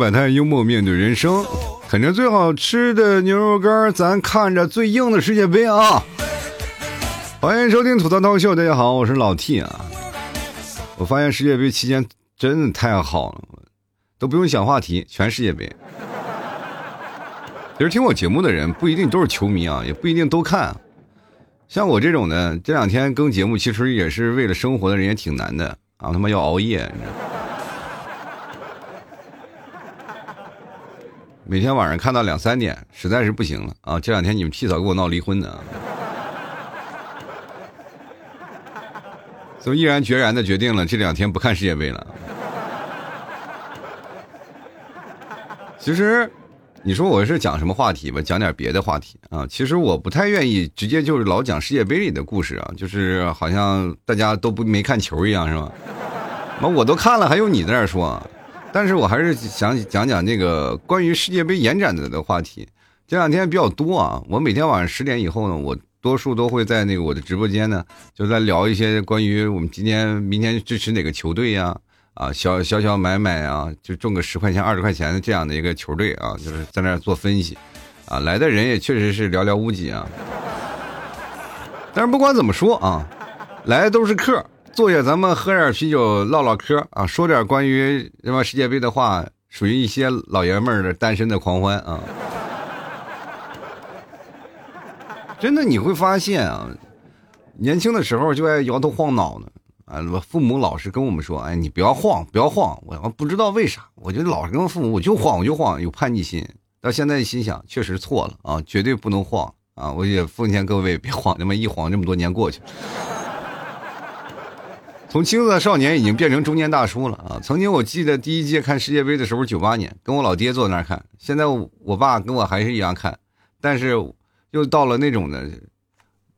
百态，幽默面对人生，啃着最好吃的牛肉干，咱看着最硬的世界杯啊！欢迎收听吐槽涛秀，大家好，我是老 T 啊。我发现世界杯期间真的太好了，都不用想话题，全世界杯。其实听我节目的人不一定都是球迷啊，也不一定都看。像我这种的，这两天更节目，其实也是为了生活的人也挺难的啊，他妈要熬夜，你知道。每天晚上看到两三点，实在是不行了啊！这两天你们替嫂跟我闹离婚呢，所以毅然决然的决定了这两天不看世界杯了。其实，你说我是讲什么话题吧？讲点别的话题啊！其实我不太愿意直接就是老讲世界杯里的故事啊，就是好像大家都不没看球一样，是吧？那我都看了，还用你在那说？但是我还是想讲讲那个关于世界杯延展的的话题。这两天比较多啊，我每天晚上十点以后呢，我多数都会在那个我的直播间呢，就在聊一些关于我们今天、明天支持哪个球队呀，啊，小小小买买啊，就中个十块钱、二十块钱的这样的一个球队啊，就是在那做分析，啊，来的人也确实是寥寥无几啊。但是不管怎么说啊，来的都是客。坐下，咱们喝点啤酒，唠唠嗑啊，说点关于什么世界杯的话，属于一些老爷们儿的单身的狂欢啊。真的，你会发现啊，年轻的时候就爱摇头晃脑的啊，父母老是跟我们说，哎，你不要晃，不要晃。我不知道为啥，我就老是跟父母，我就晃，我就晃，有叛逆心。到现在心想，确实错了啊，绝对不能晃啊！我也奉劝各位，别晃，那么一晃，这么多年过去。从青涩少年已经变成中年大叔了啊！曾经我记得第一届看世界杯的时候，九八年，跟我老爹坐那儿看。现在我爸跟我还是一样看，但是又到了那种的，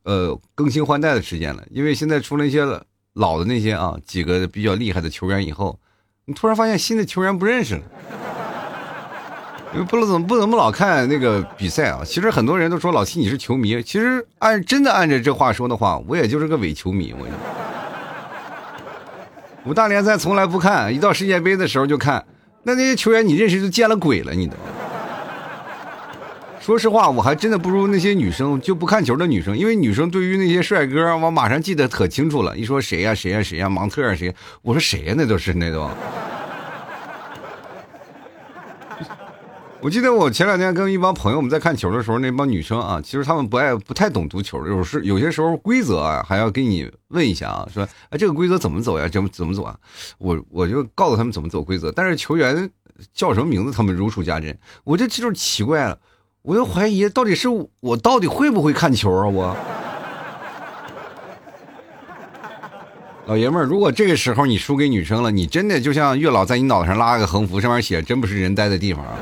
呃，更新换代的时间了。因为现在出了一些老的那些啊几个比较厉害的球员以后，你突然发现新的球员不认识了，因为不怎么不怎么老看那个比赛啊。其实很多人都说老七你是球迷，其实按真的按着这话说的话，我也就是个伪球迷，我。五大联赛从来不看，一到世界杯的时候就看。那那些球员你认识就见了鬼了，你都。说实话，我还真的不如那些女生就不看球的女生，因为女生对于那些帅哥，我马上记得可清楚了。一说谁呀谁呀谁呀，芒特啊谁，我说谁呀那都是那都。我记得我前两天跟一帮朋友们在看球的时候，那帮女生啊，其实他们不爱不太懂足球，有时有些时候规则啊还要给你问一下啊，说哎这个规则怎么走呀？怎么怎么走啊？我我就告诉他们怎么走规则，但是球员叫什么名字他们如数家珍，我这这就奇怪了，我就怀疑到底是我到底会不会看球啊？我老爷们儿，如果这个时候你输给女生了，你真的就像月老在你脑袋上拉个横幅，上面写真不是人待的地方啊！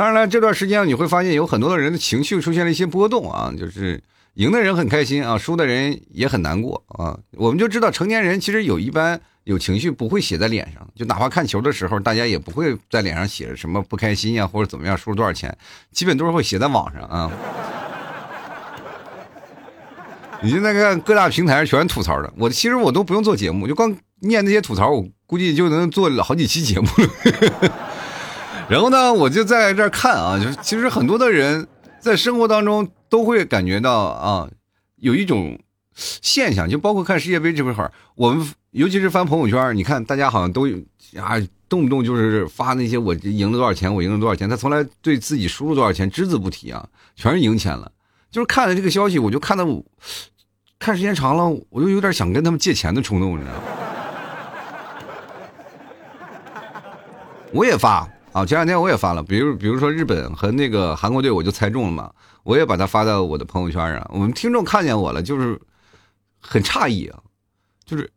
当然了，这段时间你会发现有很多的人的情绪出现了一些波动啊，就是赢的人很开心啊，输的人也很难过啊。我们就知道成年人其实有一般有情绪不会写在脸上，就哪怕看球的时候，大家也不会在脸上写什么不开心呀或者怎么样，输了多少钱，基本都是会写在网上啊。你现在看各大平台上全吐槽的，我其实我都不用做节目，就光念那些吐槽，我估计就能做好几期节目了。然后呢，我就在这看啊，就是其实很多的人在生活当中都会感觉到啊，有一种现象，就包括看世界杯这会儿，我们尤其是翻朋友圈，你看大家好像都啊，动不动就是发那些我赢了多少钱，我赢了多少钱，他从来对自己输了多少钱只字不提啊，全是赢钱了。就是看了这个消息，我就看到看时间长了，我就有点想跟他们借钱的冲动，你知道吗？我也发。啊，前两天我也发了，比如比如说日本和那个韩国队，我就猜中了嘛，我也把它发到我的朋友圈上。我们听众看见我了，就是很诧异啊，就是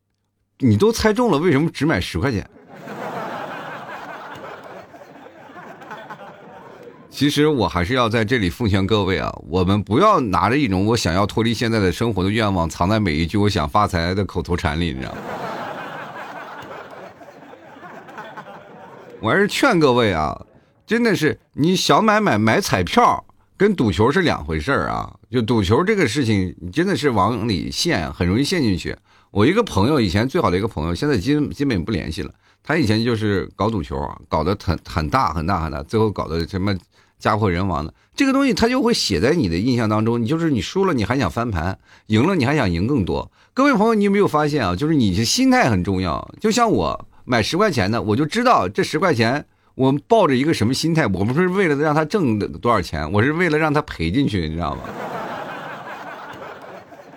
你都猜中了，为什么只买十块钱？其实我还是要在这里奉劝各位啊，我们不要拿着一种我想要脱离现在的生活的愿望，藏在每一句我想发财的口头禅里，你知道吗？我还是劝各位啊，真的是你想买买买彩票跟赌球是两回事儿啊。就赌球这个事情，你真的是往里陷，很容易陷进去。我一个朋友，以前最好的一个朋友，现在基基本不联系了。他以前就是搞赌球，搞得很很大很大很大，最后搞得什么家破人亡的。这个东西他就会写在你的印象当中。你就是你输了，你还想翻盘；赢了，你还想赢更多。各位朋友，你有没有发现啊？就是你的心态很重要。就像我买十块钱的，我就知道这十块钱。我抱着一个什么心态？我不是为了让他挣多少钱，我是为了让他赔进去，你知道吗？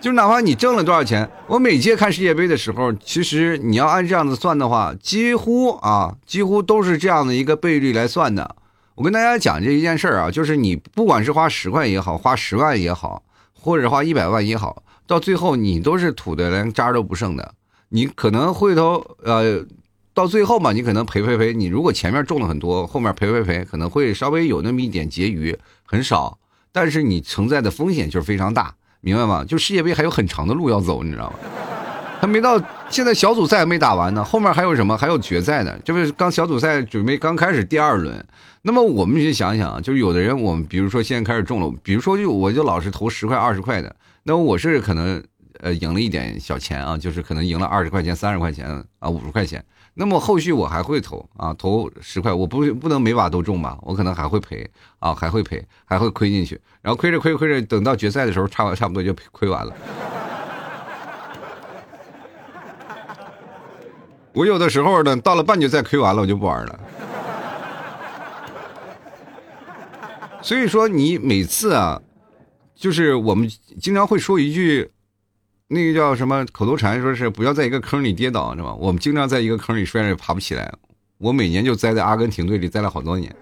就哪怕你挣了多少钱，我每届看世界杯的时候，其实你要按这样子算的话，几乎啊，几乎都是这样的一个倍率来算的。我跟大家讲这一件事儿啊，就是你不管是花十块也好，花十万也好，或者花一百万也好，到最后你都是土的连渣都不剩的。你可能回头呃。到最后嘛，你可能赔赔赔。你如果前面中了很多，后面赔赔赔，可能会稍微有那么一点结余，很少。但是你承载的风险就是非常大，明白吗？就世界杯还有很长的路要走，你知道吗？还没到，现在小组赛还没打完呢，后面还有什么？还有决赛呢，就是刚小组赛准备刚开始第二轮。那么我们去想想，就是有的人，我们比如说现在开始中了，比如说就我就老是投十块二十块的，那我是可能呃赢了一点小钱啊，就是可能赢了二十块钱、三十块钱啊、五十块钱。那么后续我还会投啊，投十块，我不不能每把都中吧，我可能还会赔啊，还会赔，还会亏进去，然后亏着亏着亏着，等到决赛的时候，差差不多就亏完了。我有的时候呢，到了半决赛亏完了，我就不玩了。所以说，你每次啊，就是我们经常会说一句。那个叫什么口头禅，说是不要在一个坑里跌倒，是吧？我们经常在一个坑里摔着爬不起来。我每年就栽在阿根廷队里，栽了好多年。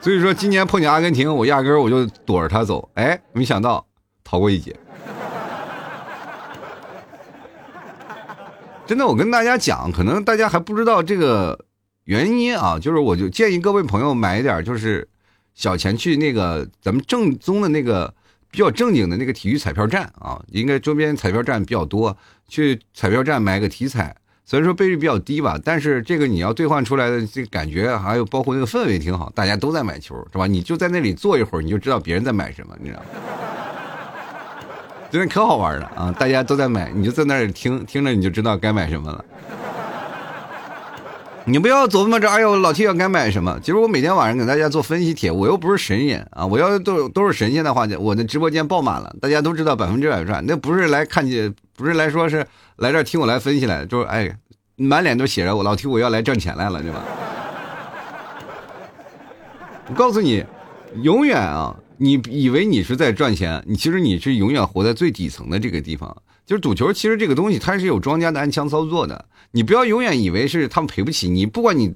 所以说，今年碰见阿根廷，我压根我就躲着他走。哎，没想到逃过一劫。真的，我跟大家讲，可能大家还不知道这个原因啊，就是我就建议各位朋友买一点，就是小钱去那个咱们正宗的那个。比较正经的那个体育彩票站啊，应该周边彩票站比较多，去彩票站买个体彩，虽然说倍率比较低吧，但是这个你要兑换出来的这个感觉，还有包括那个氛围挺好，大家都在买球，是吧？你就在那里坐一会儿，你就知道别人在买什么，你知道吗？真的可好玩了啊！大家都在买，你就在那里听，听着你就知道该买什么了。你不要琢磨着，哎呦，老 T 要该买什么？其实我每天晚上给大家做分析帖，我又不是神人啊！我要都都是神仙的话，我的直播间爆满了，大家都知道百分之百赚。那不是来看见，不是来说是来这听我来分析来，就是哎，满脸都写着我老 T 我要来挣钱来了，对吧？我告诉你，永远啊，你以为你是在赚钱，你其实你是永远活在最底层的这个地方。就是赌球，其实这个东西它是有庄家的暗枪操作的。你不要永远以为是他们赔不起，你不管你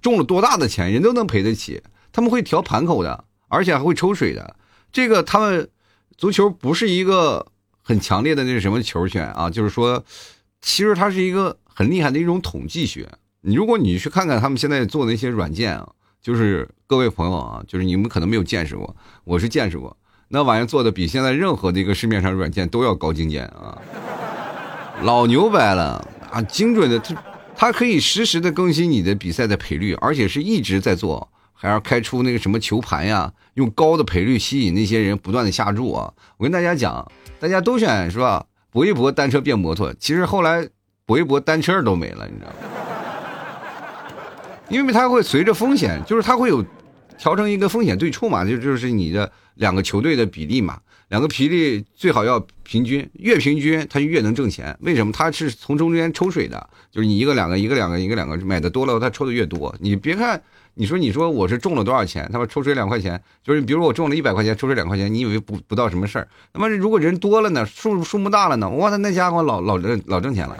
中了多大的钱，人都能赔得起。他们会调盘口的，而且还会抽水的。这个他们足球不是一个很强烈的那什么球权啊，就是说，其实它是一个很厉害的一种统计学。你如果你去看看他们现在做的那些软件啊，就是各位朋友啊，就是你们可能没有见识过，我是见识过。那玩意做的比现在任何的一个市面上软件都要高精尖啊，老牛掰了啊！精准的，它它可以实时的更新你的比赛的赔率，而且是一直在做，还要开出那个什么球盘呀，用高的赔率吸引那些人不断的下注啊！我跟大家讲，大家都选是吧？搏一搏，单车变摩托，其实后来搏一搏，单车都没了，你知道吗？因为它会随着风险，就是它会有。调成一个风险对冲嘛，就就是你的两个球队的比例嘛，两个比例最好要平均，越平均它就越能挣钱。为什么？它是从中间抽水的，就是你一个两个，一个两个，一个两个买的多了，它抽的越多。你别看，你说你说我是中了多少钱，他妈抽水两块钱，就是比如我中了一百块钱，抽水两块钱，你以为不不到什么事儿？那么如果人多了呢，数数目大了呢，哇，那家伙老老老挣钱了，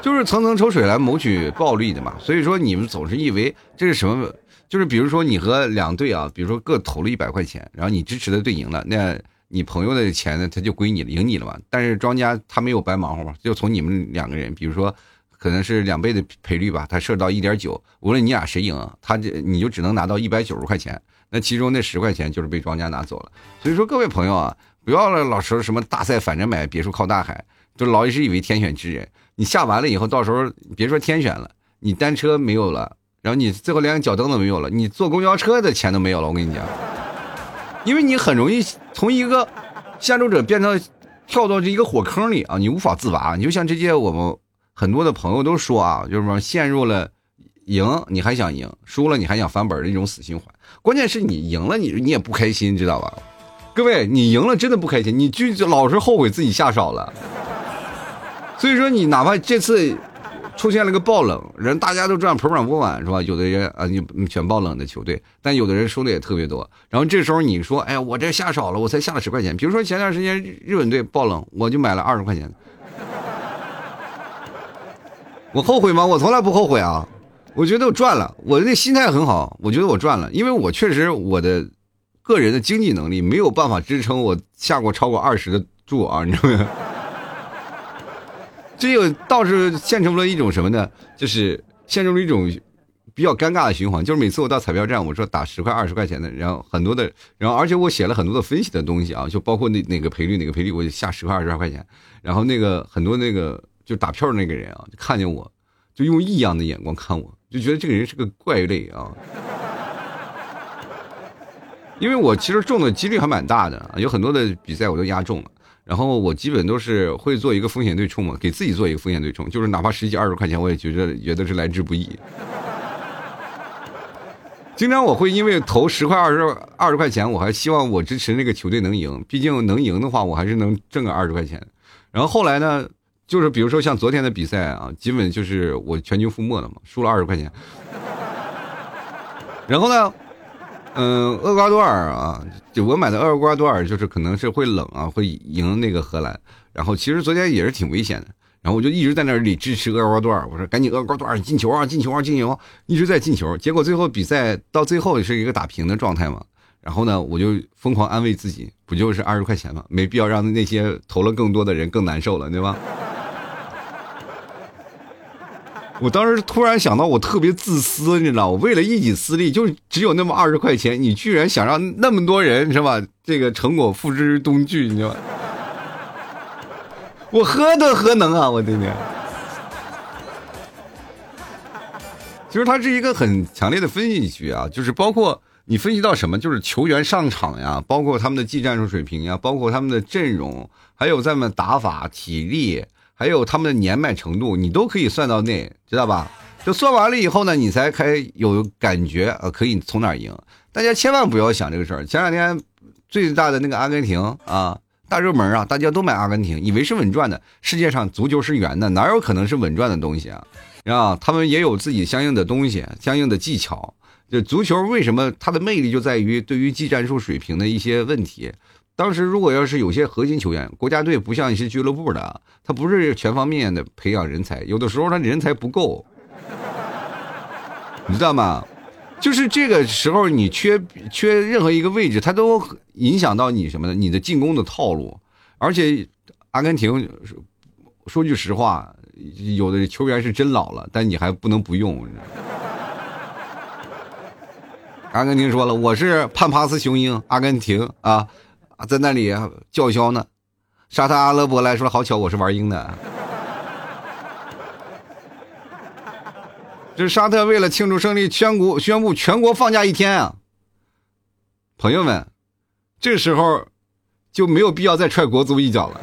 就是层层抽水来谋取暴利的嘛。所以说你们总是以为这是什么？就是比如说你和两队啊，比如说各投了一百块钱，然后你支持的队赢了，那你朋友的钱呢，他就归你了，赢你了嘛。但是庄家他没有白忙活嘛，就从你们两个人，比如说可能是两倍的赔率吧，他设到一点九，无论你俩谁赢，他这你就只能拿到一百九十块钱，那其中那十块钱就是被庄家拿走了。所以说各位朋友啊，不要老说什么大赛反着买，别墅靠大海，就老一直以为天选之人，你下完了以后，到时候别说天选了，你单车没有了。然后你最后连个脚蹬都没有了，你坐公交车的钱都没有了。我跟你讲，因为你很容易从一个陷入者变成跳到这一个火坑里啊，你无法自拔。你就像这些我们很多的朋友都说啊，就是说陷入了赢你还想赢，输了你还想翻本的一种死循环。关键是你赢了，你你也不开心，知道吧？各位，你赢了真的不开心，你就老是后悔自己下少了。所以说，你哪怕这次。出现了个爆冷，人大家都这样盆满钵满是吧？有的人啊，你选爆冷的球队，但有的人输的也特别多。然后这时候你说，哎呀，我这下少了，我才下了十块钱。比如说前段时间日本队爆冷，我就买了二十块钱。我后悔吗？我从来不后悔啊！我觉得我赚了，我的心态很好，我觉得我赚了，因为我确实我的个人的经济能力没有办法支撑我下过超过二十的注啊，你知道吗？这个倒是现成了一种什么呢？就是陷入了一种比较尴尬的循环。就是每次我到彩票站，我说打十块、二十块钱的，然后很多的，然后而且我写了很多的分析的东西啊，就包括那哪个赔率、哪个赔率，我就下十块、二十块钱。然后那个很多那个就打票的那个人啊，就看见我，就用异样的眼光看我，就觉得这个人是个怪类啊。因为我其实中的几率还蛮大的，有很多的比赛我都压中了。然后我基本都是会做一个风险对冲嘛，给自己做一个风险对冲，就是哪怕十几二十块钱，我也觉得觉得是来之不易。经常我会因为投十块二十二十块钱，我还希望我支持那个球队能赢，毕竟能赢的话，我还是能挣个二十块钱。然后后来呢，就是比如说像昨天的比赛啊，基本就是我全军覆没了嘛，输了二十块钱。然后呢？嗯，厄瓜多尔啊，就我买的厄瓜多尔，就是可能是会冷啊，会赢那个荷兰。然后其实昨天也是挺危险的，然后我就一直在那里支持厄瓜多尔，我说赶紧厄瓜多尔进球啊，进球啊，进球，一直在进球。结果最后比赛到最后是一个打平的状态嘛。然后呢，我就疯狂安慰自己，不就是二十块钱吗？没必要让那些投了更多的人更难受了，对吧？我当时突然想到，我特别自私，你知道，我为了一己私利，就只有那么二十块钱，你居然想让那么多人是吧？这个成果付之东炬，你知道吗？我何德何能啊！我的天！其实它是一个很强烈的分析局啊，就是包括你分析到什么，就是球员上场呀，包括他们的技战术水平呀，包括他们的阵容，还有他们打法、体力。还有他们的年迈程度，你都可以算到内，知道吧？就算完了以后呢，你才开有感觉，啊，可以从哪赢。大家千万不要想这个事儿。前两天最大的那个阿根廷啊，大热门啊，大家都买阿根廷，以为是稳赚的。世界上足球是圆的，哪有可能是稳赚的东西啊？啊，他们也有自己相应的东西，相应的技巧。就足球为什么它的魅力就在于对于技战术水平的一些问题。当时如果要是有些核心球员，国家队不像一些俱乐部的，他不是全方面的培养人才，有的时候他人才不够，你知道吗？就是这个时候你缺缺任何一个位置，他都影响到你什么呢？你的进攻的套路。而且阿根廷说句实话，有的球员是真老了，但你还不能不用。阿根廷说了，我是潘帕斯雄鹰，阿根廷啊。啊，在那里叫嚣呢。沙特阿拉伯来说，好巧，我是玩鹰的。这沙特为了庆祝胜利，宣国宣布全国放假一天啊。朋友们，这时候就没有必要再踹国足一脚了。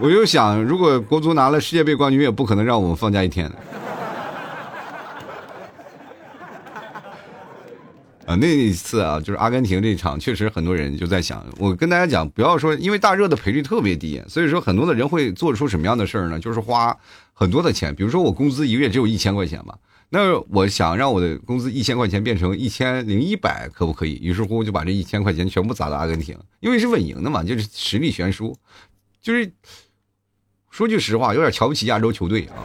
我就想，如果国足拿了世界杯冠军，也不可能让我们放假一天的。啊，那一次啊，就是阿根廷这场，确实很多人就在想，我跟大家讲，不要说，因为大热的赔率特别低，所以说很多的人会做出什么样的事儿呢？就是花很多的钱，比如说我工资一个月只有一千块钱吧，那我想让我的工资一千块钱变成一千零一百，可不可以？于是乎就把这一千块钱全部砸到阿根廷，因为是稳赢的嘛，就是实力悬殊，就是说句实话，有点瞧不起亚洲球队啊。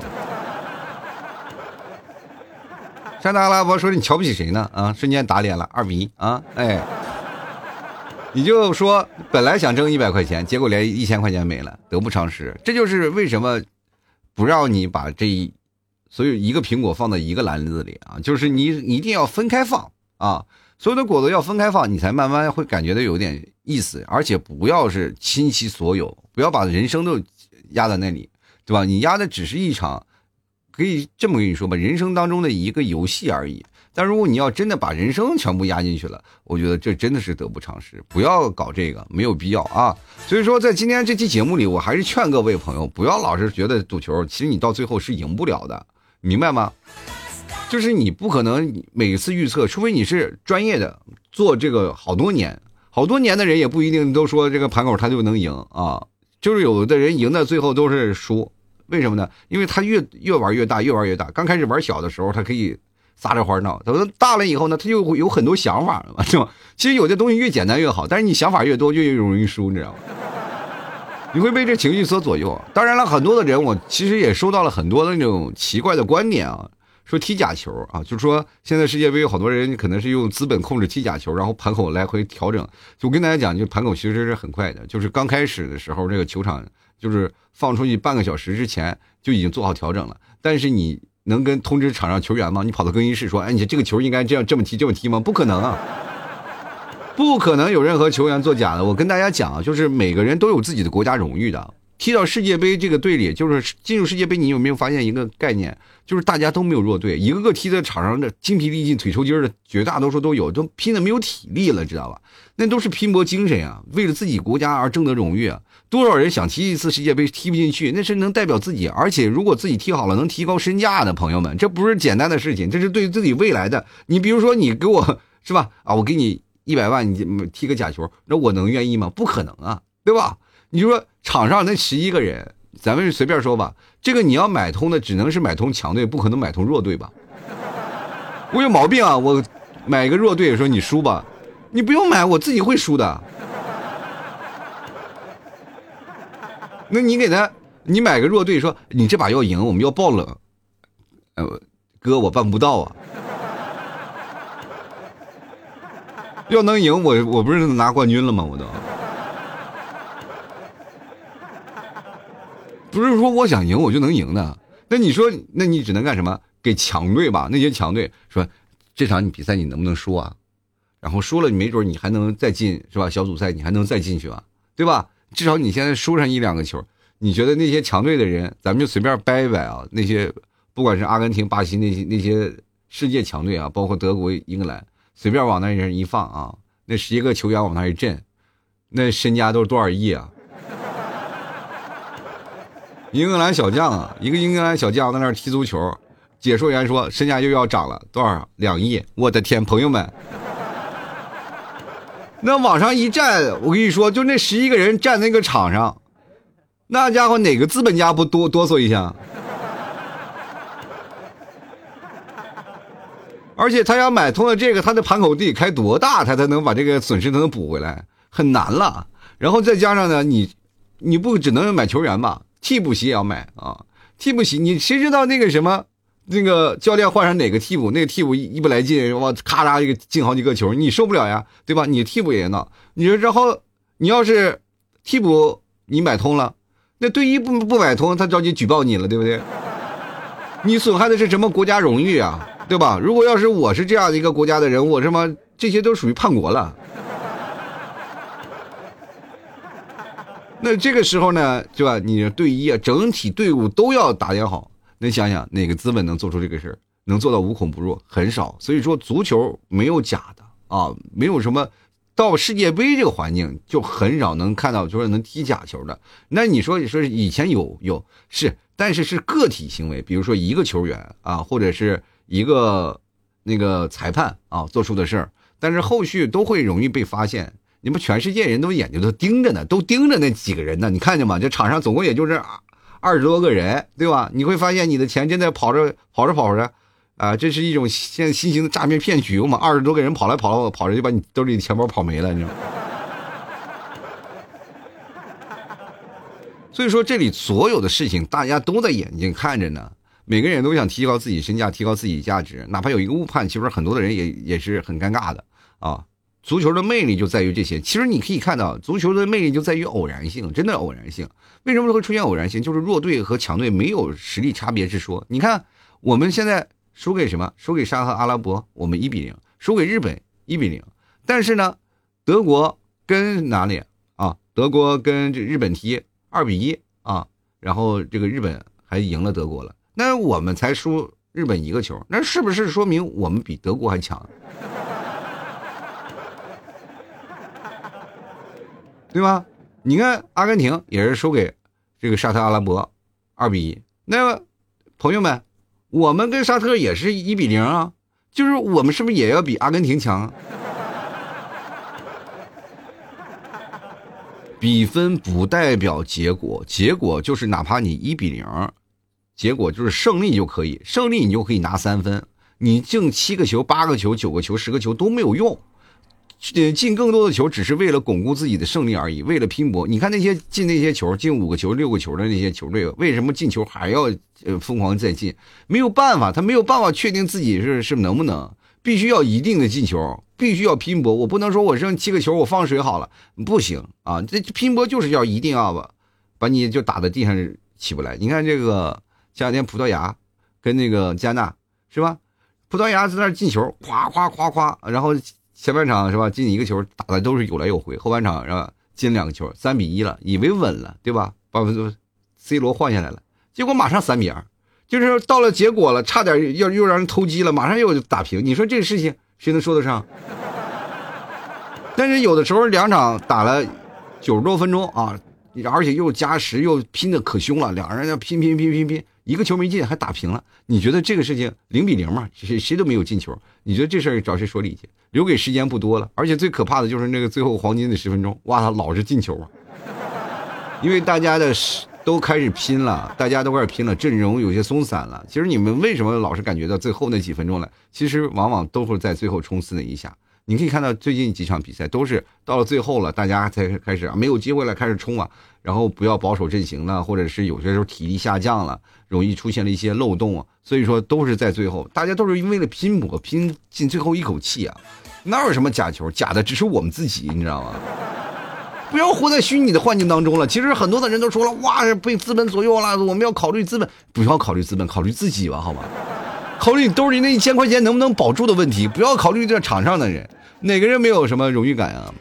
沙特阿拉伯说：“你瞧不起谁呢？啊，瞬间打脸了，二比一啊！哎，你就说本来想挣一百块钱，结果连一千块钱没了，得不偿失。这就是为什么不让你把这一所有一个苹果放在一个篮子里啊？就是你一定要分开放啊，所有的果子要分开放，你才慢慢会感觉到有点意思。而且不要是倾其所有，不要把人生都压在那里，对吧？你压的只是一场。”可以这么跟你说吧，人生当中的一个游戏而已。但如果你要真的把人生全部压进去了，我觉得这真的是得不偿失。不要搞这个，没有必要啊。所以说，在今天这期节目里，我还是劝各位朋友，不要老是觉得赌球，其实你到最后是赢不了的，明白吗？就是你不可能每次预测，除非你是专业的，做这个好多年、好多年的人，也不一定都说这个盘口他就能赢啊。就是有的人赢的最后都是输，为什么呢？因为他越越玩越大，越玩越大。刚开始玩小的时候，他可以。撒着欢闹，等到大了以后呢，他就会有很多想法了嘛，是吧？其实有些东西越简单越好，但是你想法越多，就越容易输，你知道吗？你会被这情绪所左右。当然了，很多的人，我其实也收到了很多的那种奇怪的观点啊，说踢假球啊，就是说现在世界杯有好多人可能是用资本控制踢假球，然后盘口来回调整。就跟大家讲，就盘口其实是很快的，就是刚开始的时候，这个球场就是放出去半个小时之前就已经做好调整了，但是你。能跟通知场上球员吗？你跑到更衣室说：“哎，你这个球应该这样这么踢，这么踢吗？”不可能啊，不可能有任何球员作假的。我跟大家讲啊，就是每个人都有自己的国家荣誉的。踢到世界杯这个队里，就是进入世界杯，你有没有发现一个概念？就是大家都没有弱队，一个个踢在场上的精疲力尽、腿抽筋的，绝大多数都有，都拼的没有体力了，知道吧？那都是拼搏精神啊，为了自己国家而争得荣誉啊！多少人想踢一次世界杯踢不进去，那是能代表自己，而且如果自己踢好了，能提高身价的朋友们，这不是简单的事情，这是对自己未来的。你比如说，你给我是吧？啊，我给你一百万，你踢个假球，那我能愿意吗？不可能啊，对吧？你就说场上那十一个人，咱们随便说吧，这个你要买通的只能是买通强队，不可能买通弱队吧？我有毛病啊！我买个弱队，说你输吧，你不用买，我自己会输的。那你给他，你买个弱队，说你这把要赢，我们要爆冷，呃，哥我办不到啊。要能赢，我我不是拿冠军了吗？我都。不是说我想赢我就能赢的，那你说，那你只能干什么？给强队吧，那些强队说，这场你比赛你能不能输啊？然后输了，你没准你还能再进，是吧？小组赛你还能再进去吧，对吧？至少你现在输上一两个球，你觉得那些强队的人，咱们就随便掰一掰啊。那些不管是阿根廷、巴西那些那些世界强队啊，包括德国、英格兰，随便往那人一放啊，那十一个球员往那一震，那身家都是多少亿啊？英格兰小将啊，一个英格兰小将在那儿踢足球，解说员说身价又要涨了多少两亿？我的天，朋友们，那往上一站，我跟你说，就那十一个人站那个场上，那家伙哪个资本家不哆哆嗦一下？而且他要买通了这个，他的盘口得开多大，他才能把这个损失能补回来？很难了。然后再加上呢，你你不只能买球员吧？替补席也要买啊！替补席，你谁知道那个什么，那个教练换上哪个替补，那个替补一一不来劲，哇，咔嚓一个进好几个球，你受不了呀，对吧？你替补也闹，你说然后你要是替补你买通了，那队医不不买通，他着急举报你了，对不对？你损害的是什么国家荣誉啊，对吧？如果要是我是这样的一个国家的人，我什么这些都属于叛国了。那这个时候呢，对吧？你的队医啊，整体队伍都要打点好。那想想哪个资本能做出这个事儿，能做到无孔不入，很少。所以说，足球没有假的啊，没有什么到世界杯这个环境就很少能看到，就是能踢假球的。那你说，你说以前有有是，但是是个体行为，比如说一个球员啊，或者是一个那个裁判啊做出的事儿，但是后续都会容易被发现。你们全世界人都眼睛都盯着呢，都盯着那几个人呢。你看见吗？这场上总共也就是二十多个人，对吧？你会发现你的钱正在跑着跑着跑着，啊，这是一种现在新型的诈骗骗局我嘛？二十多个人跑来跑来跑着就把你兜里的钱包跑没了，你知道吗？所以说这里所有的事情大家都在眼睛看着呢，每个人都想提高自己身价，提高自己价值，哪怕有一个误判，其实很多的人也也是很尴尬的啊。足球的魅力就在于这些。其实你可以看到，足球的魅力就在于偶然性，真的偶然性。为什么会出现偶然性？就是弱队和强队没有实力差别之说。你看，我们现在输给什么？输给沙特阿拉伯，我们一比零；输给日本一比零。但是呢，德国跟哪里啊？德国跟这日本踢二比一啊，然后这个日本还赢了德国了。那我们才输日本一个球，那是不是说明我们比德国还强？对吧？你看阿根廷也是输给这个沙特阿拉伯，二比一。那么朋友们，我们跟沙特也是一比零啊，就是我们是不是也要比阿根廷强？比分不代表结果，结果就是哪怕你一比零，结果就是胜利就可以，胜利你就可以拿三分。你进七个球、八个球、九个球、十个球都没有用。进更多的球只是为了巩固自己的胜利而已，为了拼搏。你看那些进那些球，进五个球、六个球的那些球队，为什么进球还要呃疯狂再进？没有办法，他没有办法确定自己是是能不能，必须要一定的进球，必须要拼搏。我不能说我扔七个球我放水好了，不行啊！这拼搏就是要一定要把把你就打在地上起不来。你看这个前两天葡萄牙跟那个加纳是吧？葡萄牙在那进球，夸夸夸夸，然后。前半场是吧，进一个球，打的都是有来有回。后半场是吧，进两个球，三比一了，以为稳了，对吧？把 C 罗换下来了，结果马上三比二，就是到了结果了，差点要又让人偷鸡了，马上又打平。你说这个事情谁能说得上？但是有的时候两场打了九十多分钟啊，而且又加时又拼的可凶了，两个人要拼拼拼拼拼。一个球没进，还打平了。你觉得这个事情零比零嘛？谁谁都没有进球。你觉得这事儿找谁说理去？留给时间不多了，而且最可怕的就是那个最后黄金的十分钟，哇，他老是进球啊！因为大家的都开始拼了，大家都开始拼了，阵容有些松散了。其实你们为什么老是感觉到最后那几分钟了？其实往往都会在最后冲刺那一下。你可以看到最近几场比赛都是到了最后了，大家才开始啊，没有机会了，开始冲啊，然后不要保守阵型了，或者是有些时候体力下降了，容易出现了一些漏洞啊，所以说都是在最后，大家都是为了拼搏，拼尽最后一口气啊，哪有什么假球，假的只是我们自己，你知道吗？不要活在虚拟的幻境当中了。其实很多的人都说了，哇，被资本左右了，我们要考虑资本，不要考虑资本，考虑自己吧，好吗？考虑你兜里那一千块钱能不能保住的问题，不要考虑这场上的人。哪个人没有什么荣誉感啊？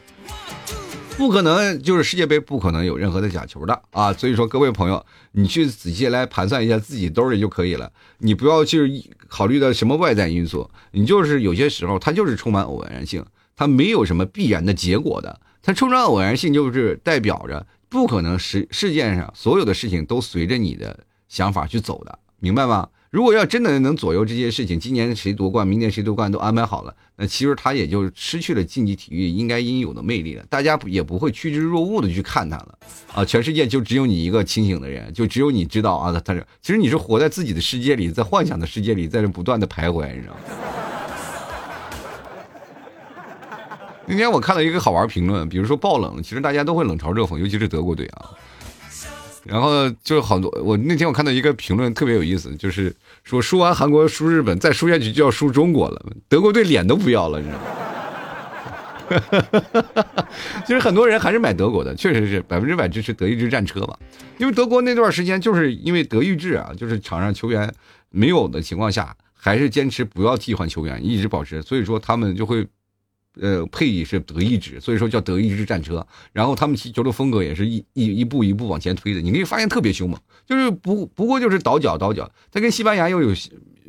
不可能，就是世界杯不可能有任何的假球的啊！所以说，各位朋友，你去仔细来盘算一下自己兜里就可以了。你不要去考虑到什么外在因素，你就是有些时候它就是充满偶然性，它没有什么必然的结果的。它充满偶然性，就是代表着不可能世世界上所有的事情都随着你的想法去走的，明白吗？如果要真的能左右这些事情，今年谁夺冠，明年谁夺冠都安排好了，那其实他也就失去了竞技体育应该应有的魅力了。大家也不会趋之若鹜的去看他了，啊，全世界就只有你一个清醒的人，就只有你知道啊，他是其实你是活在自己的世界里，在幻想的世界里，在这不断的徘徊，你知道吗？那天我看到一个好玩评论，比如说爆冷，其实大家都会冷嘲热讽，尤其是德国队啊。然后就是好多，我那天我看到一个评论特别有意思，就是说输完韩国输日本，再输下去就要输中国了，德国队脸都不要了，你知道吗？哈哈哈哈哈其实很多人还是买德国的，确实是百分之百支持德意志战车吧，因为德国那段时间就是因为德意志啊，就是场上球员没有的情况下，还是坚持不要替换球员，一直保持，所以说他们就会。呃，配以是德意志，所以说叫德意志战车。然后他们踢球的风格也是一一一步一步往前推的，你可以发现特别凶猛，就是不不过就是倒脚倒脚。它跟西班牙又有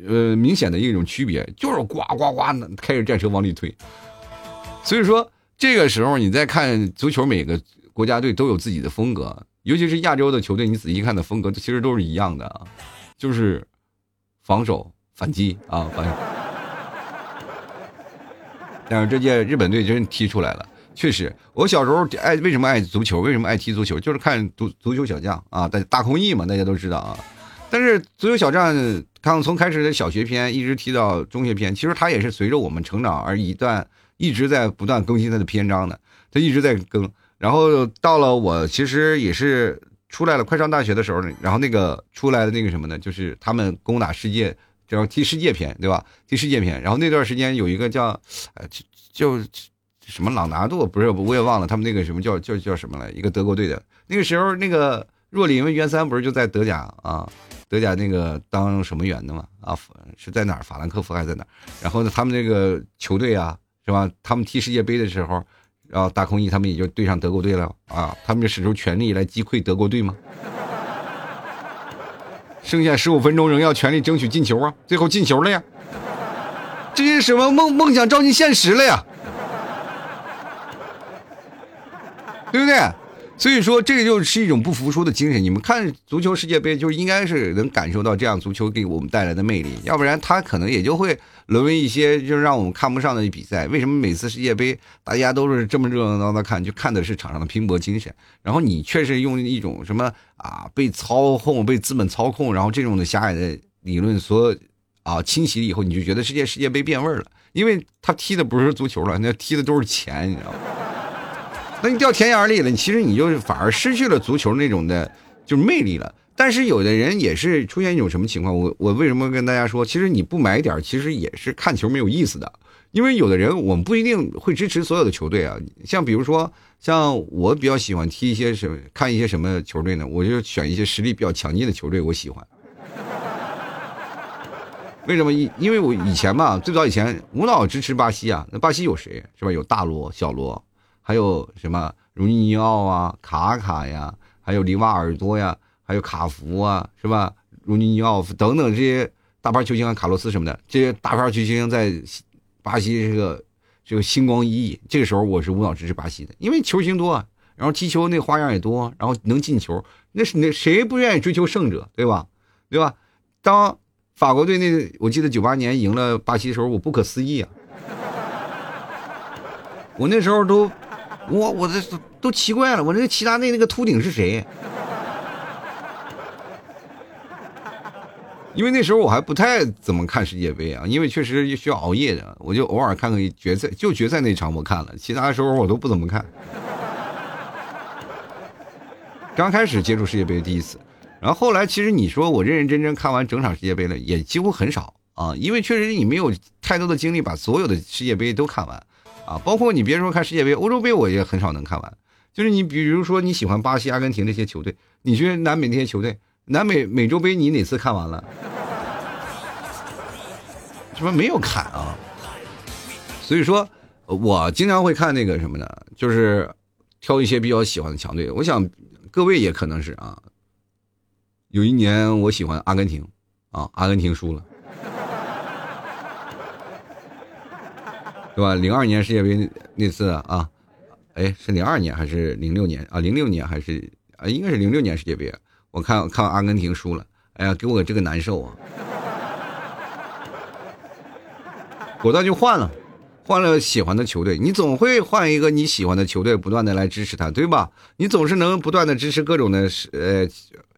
呃明显的一种区别，就是呱呱呱的开着战车往里推。所以说这个时候你再看足球，每个国家队都有自己的风格，尤其是亚洲的球队，你仔细看的风格其实都是一样的，就是防守反击啊，反。但是这届日本队真踢出来了，确实。我小时候爱为什么爱足球？为什么爱踢足球？就是看足足球小将啊，大大空翼嘛，大家都知道啊。但是足球小将，看从开始的小学篇一直踢到中学篇，其实他也是随着我们成长而一段一直在不断更新他的篇章的，他一直在更。然后到了我其实也是出来了，快上大学的时候，然后那个出来的那个什么呢？就是他们攻打世界。叫踢世界篇，对吧？踢世界篇，然后那段时间有一个叫，呃，就什么朗拿度，不是，我也忘了他们那个什么叫叫叫什么了，一个德国队的。那个时候，那个若林为袁三不是就在德甲啊，德甲那个当什么员的嘛？啊，是在哪儿？法兰克福还在哪儿？然后呢，他们那个球队啊，是吧？他们踢世界杯的时候，然后大空翼他们也就对上德国队了啊，他们就使出全力来击溃德国队吗？剩下十五分钟仍要全力争取进球啊！最后进球了呀，这是什么梦梦想照进现实了呀，对不对？所以说，这个就是一种不服输的精神。你们看足球世界杯，就应该是能感受到这样足球给我们带来的魅力，要不然他可能也就会沦为一些就是让我们看不上的比赛。为什么每次世界杯大家都是这么热热闹闹看，就看的是场上的拼搏精神？然后你却是用一种什么啊被操控、被资本操控，然后这种的狭隘的理论所啊侵袭了以后，你就觉得世界世界杯变味儿了，因为他踢的不是足球了，那踢的都是钱，你知道吗？那你掉田眼里了，你其实你就反而失去了足球那种的，就是魅力了。但是有的人也是出现一种什么情况？我我为什么跟大家说，其实你不买点，其实也是看球没有意思的。因为有的人我们不一定会支持所有的球队啊。像比如说，像我比较喜欢踢一些什么，看一些什么球队呢？我就选一些实力比较强劲的球队，我喜欢。为什么？因因为我以前嘛，最早以前无脑支持巴西啊。那巴西有谁是吧？有大罗、小罗。还有什么茹尼尼奥啊、卡卡呀，还有里瓦尔多呀，还有卡福啊，是吧？茹尼尼奥等等这些大牌球星啊，卡洛斯什么的，这些大牌球星在巴西这个这个星光熠熠。这个时候我是无脑支持巴西的，因为球星多，然后踢球那花样也多，然后能进球，那是那谁不愿意追求胜者，对吧？对吧？当法国队那我记得九八年赢了巴西的时候，我不可思议啊！我那时候都。我我这都奇怪了，我那个齐达内那个秃顶是谁？因为那时候我还不太怎么看世界杯啊，因为确实需要熬夜的，我就偶尔看看决赛，就决赛那场我看了，其他时候我都不怎么看。刚开始接触世界杯第一次，然后后来其实你说我认认真真看完整场世界杯了，也几乎很少啊，因为确实你没有太多的精力把所有的世界杯都看完。啊，包括你别说看世界杯、欧洲杯，我也很少能看完。就是你，比如说你喜欢巴西、阿根廷这些球队，你觉得南美那些球队，南美美洲杯你哪次看完了？什么没有看啊？所以说，我经常会看那个什么呢？就是挑一些比较喜欢的强队。我想各位也可能是啊。有一年我喜欢阿根廷，啊，阿根廷输了。对吧？零二年世界杯那次啊，哎，是零二年还是零六年啊？零六年还是啊？应该是零六年世界杯。我看看阿根廷输了，哎呀，给我这个难受啊！果断就换了，换了喜欢的球队。你总会换一个你喜欢的球队，不断的来支持他，对吧？你总是能不断的支持各种的呃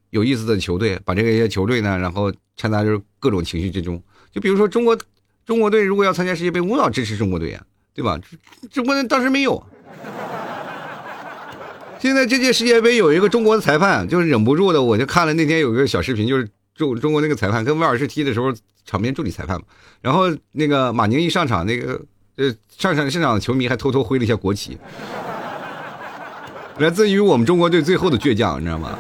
有意思的球队，把这些球队呢，然后掺杂入各种情绪之中。就比如说中国。中国队如果要参加世界杯，无脑支持中国队呀，对吧？中国人当时没有。现在这届世界杯有一个中国的裁判，就是忍不住的，我就看了那天有一个小视频，就是中中国那个裁判跟威尔士踢的时候，场边助理裁判嘛。然后那个马宁一上场，那个呃上场现场的球迷还偷偷挥了一下国旗，来自于我们中国队最后的倔强，你知道吗？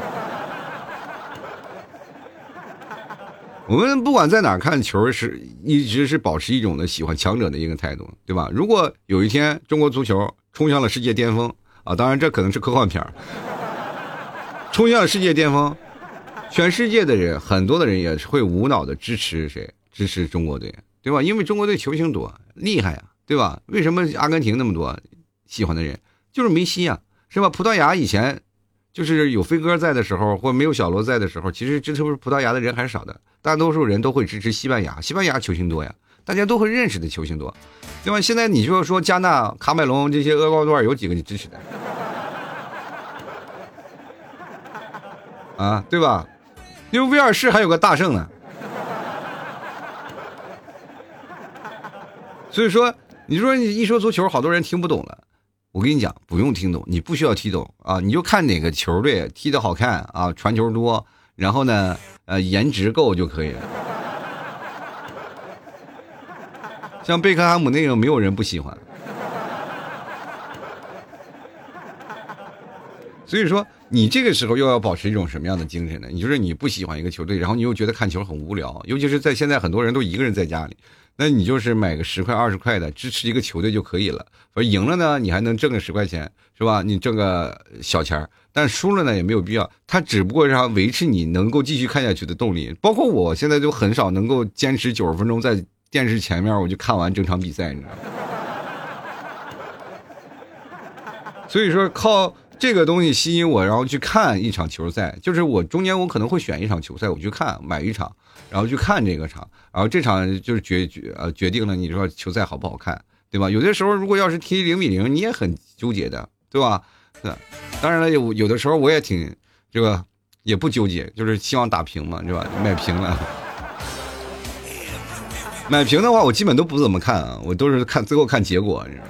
我们不管在哪看球，是一直是保持一种的喜欢强者的一个态度，对吧？如果有一天中国足球冲向了世界巅峰啊，当然这可能是科幻片儿，冲向世界巅峰，全世界的人很多的人也是会无脑的支持谁？支持中国队，对吧？因为中国队球星多，厉害啊，对吧？为什么阿根廷那么多喜欢的人？就是梅西啊，是吧？葡萄牙以前。就是有飞哥在的时候，或没有小罗在的时候，其实支持葡萄牙的人还是少的，大多数人都会支持西班牙。西班牙球星多呀，大家都会认识的球星多，另外？现在你就说加纳、卡麦隆这些厄瓜多尔有几个你支持的？啊，对吧？因为威尔士还有个大圣呢。所以说，你说你一说足球，好多人听不懂了。我跟你讲，不用听懂，你不需要听懂啊，你就看哪个球队踢得好看啊，传球多，然后呢，呃，颜值够就可以了。像贝克汉姆那种，没有人不喜欢。所以说，你这个时候又要保持一种什么样的精神呢？你就是你不喜欢一个球队，然后你又觉得看球很无聊，尤其是在现在很多人都一个人在家里，那你就是买个十块二十块的，支持一个球队就可以了。反正赢了呢，你还能挣个十块钱，是吧？你挣个小钱儿。但输了呢，也没有必要。它只不过是维持你能够继续看下去的动力。包括我现在就很少能够坚持九十分钟在电视前面，我就看完整场比赛，你知道吗？所以说靠。这个东西吸引我，然后去看一场球赛，就是我中间我可能会选一场球赛，我去看买一场，然后去看这个场，然后这场就是决决呃决定了你说球赛好不好看，对吧？有的时候如果要是踢零比零，你也很纠结的，对吧？对，当然了，有有的时候我也挺这个也不纠结，就是希望打平嘛，是吧？买平了，买平的话我基本都不怎么看啊，我都是看最后看结果，你知道。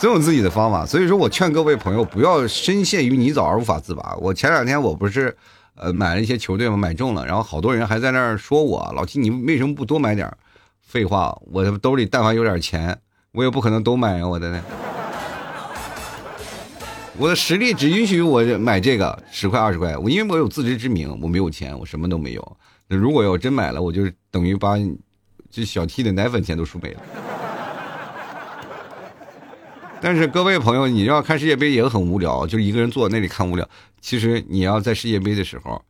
总有自己的方法，所以说我劝各位朋友不要深陷于泥沼而无法自拔。我前两天我不是，呃，买了一些球队嘛，买中了，然后好多人还在那儿说我老七，你为什么不多买点？废话，我兜里但凡有点钱，我也不可能都买啊，我的那。我的实力只允许我买这个十块二十块，我因为我有自知之明，我没有钱，我什么都没有。那如果要真买了，我就等于把这小 T 的奶粉钱都输没了。但是各位朋友，你要看世界杯也很无聊，就一个人坐在那里看无聊。其实你要在世界杯的时候，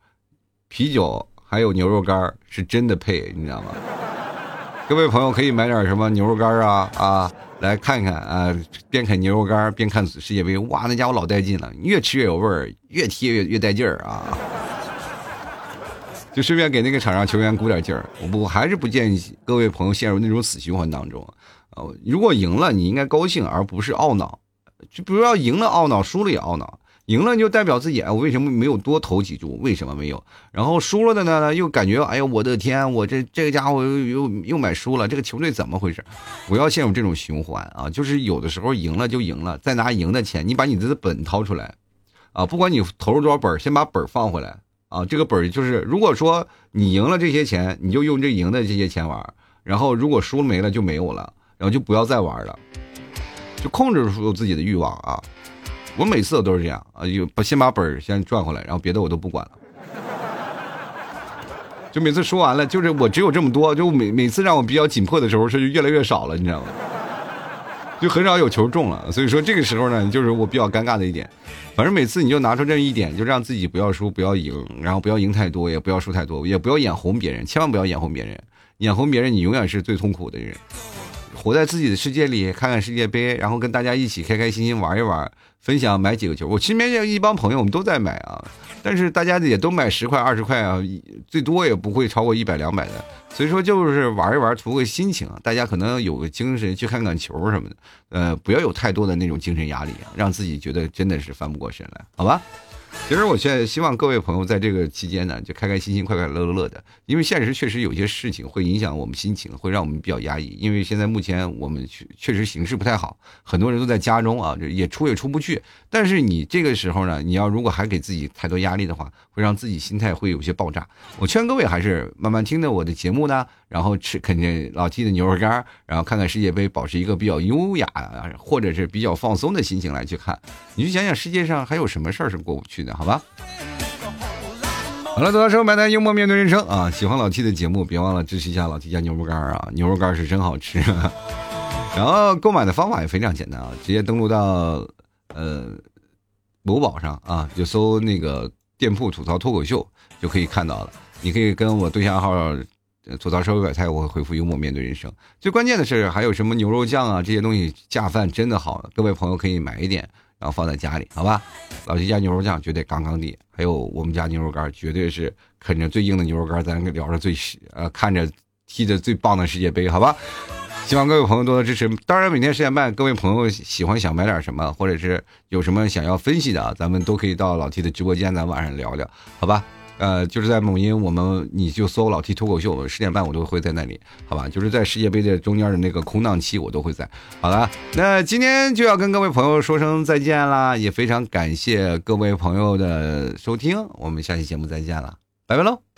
啤酒还有牛肉干是真的配，你知道吗？各位朋友可以买点什么牛肉干啊啊，来看看啊，边啃牛肉干边看世界杯，哇，那家伙老带劲了，越吃越有味儿，越踢越越带劲儿啊！就顺便给那个场上球员鼓点劲儿。我我还是不建议各位朋友陷入那种死循环当中。哦，如果赢了，你应该高兴，而不是懊恼。就不要赢了懊恼，输了也懊恼。赢了就代表自己，我为什么没有多投几注？为什么没有？然后输了的呢？又感觉，哎呀，我的天，我这这个家伙又又又买输了，这个球队怎么回事？不要陷入这种循环啊！就是有的时候赢了就赢了，再拿赢的钱，你把你的本掏出来啊！不管你投入多少本，先把本放回来啊！这个本就是，如果说你赢了这些钱，你就用这赢的这些钱玩；然后如果输了没了就没有了。然后就不要再玩了，就控制住自己的欲望啊！我每次都是这样啊，有把先把本先赚回来，然后别的我都不管了。就每次说完了，就是我只有这么多，就每每次让我比较紧迫的时候，是越来越少了，你知道吗？就很少有球中了，所以说这个时候呢，就是我比较尴尬的一点。反正每次你就拿出这一点，就让自己不要输，不要赢，然后不要赢太多，也不要输太多，也不要眼红别人，千万不要眼红别人，眼红别人你永远是最痛苦的人。活在自己的世界里，看看世界杯，然后跟大家一起开开心心玩一玩，分享买几个球。我身边有一帮朋友，我们都在买啊，但是大家也都买十块、二十块啊，最多也不会超过一百、两百的。所以说就是玩一玩，图个心情。大家可能有个精神去看看球什么的，呃，不要有太多的那种精神压力，让自己觉得真的是翻不过身来，好吧？其实我现在希望各位朋友在这个期间呢，就开开心心、快快乐乐乐的。因为现实确实有些事情会影响我们心情，会让我们比较压抑。因为现在目前我们确确实形势不太好，很多人都在家中啊，也出也出不去。但是你这个时候呢，你要如果还给自己太多压力的话，会让自己心态会有些爆炸。我劝各位还是慢慢听着我的节目呢，然后吃啃着老 T 的牛肉干，然后看看世界杯，保持一个比较优雅或者是比较放松的心情来去看。你去想想，世界上还有什么事儿是过不去的？好吧，好了，多说买单，幽默面对人生啊！喜欢老 T 的节目，别忘了支持一下老 T 家牛肉干啊！牛肉干是真好吃。然后购买的方法也非常简单啊，直接登录到呃某宝上啊，就搜那个店铺吐槽脱口秀就可以看到了。你可以跟我对象号吐槽社会百态，我会回复幽默面对人生。最关键的是还有什么牛肉酱啊这些东西下饭真的好，各位朋友可以买一点。然后放在家里，好吧。老七家牛肉酱绝对杠杠的，还有我们家牛肉干绝对是啃着最硬的牛肉干，咱聊着最呃看着踢着最棒的世界杯，好吧。希望各位朋友多多支持。当然，每天十点半，各位朋友喜欢想买点什么，或者是有什么想要分析的，咱们都可以到老 T 的直播间，咱晚上聊聊，好吧。呃，就是在某音，我们你就搜老 T 脱口秀，十点半我都会在那里，好吧？就是在世界杯的中间的那个空档期，我都会在。好了，那今天就要跟各位朋友说声再见啦，也非常感谢各位朋友的收听，我们下期节目再见了，拜拜喽。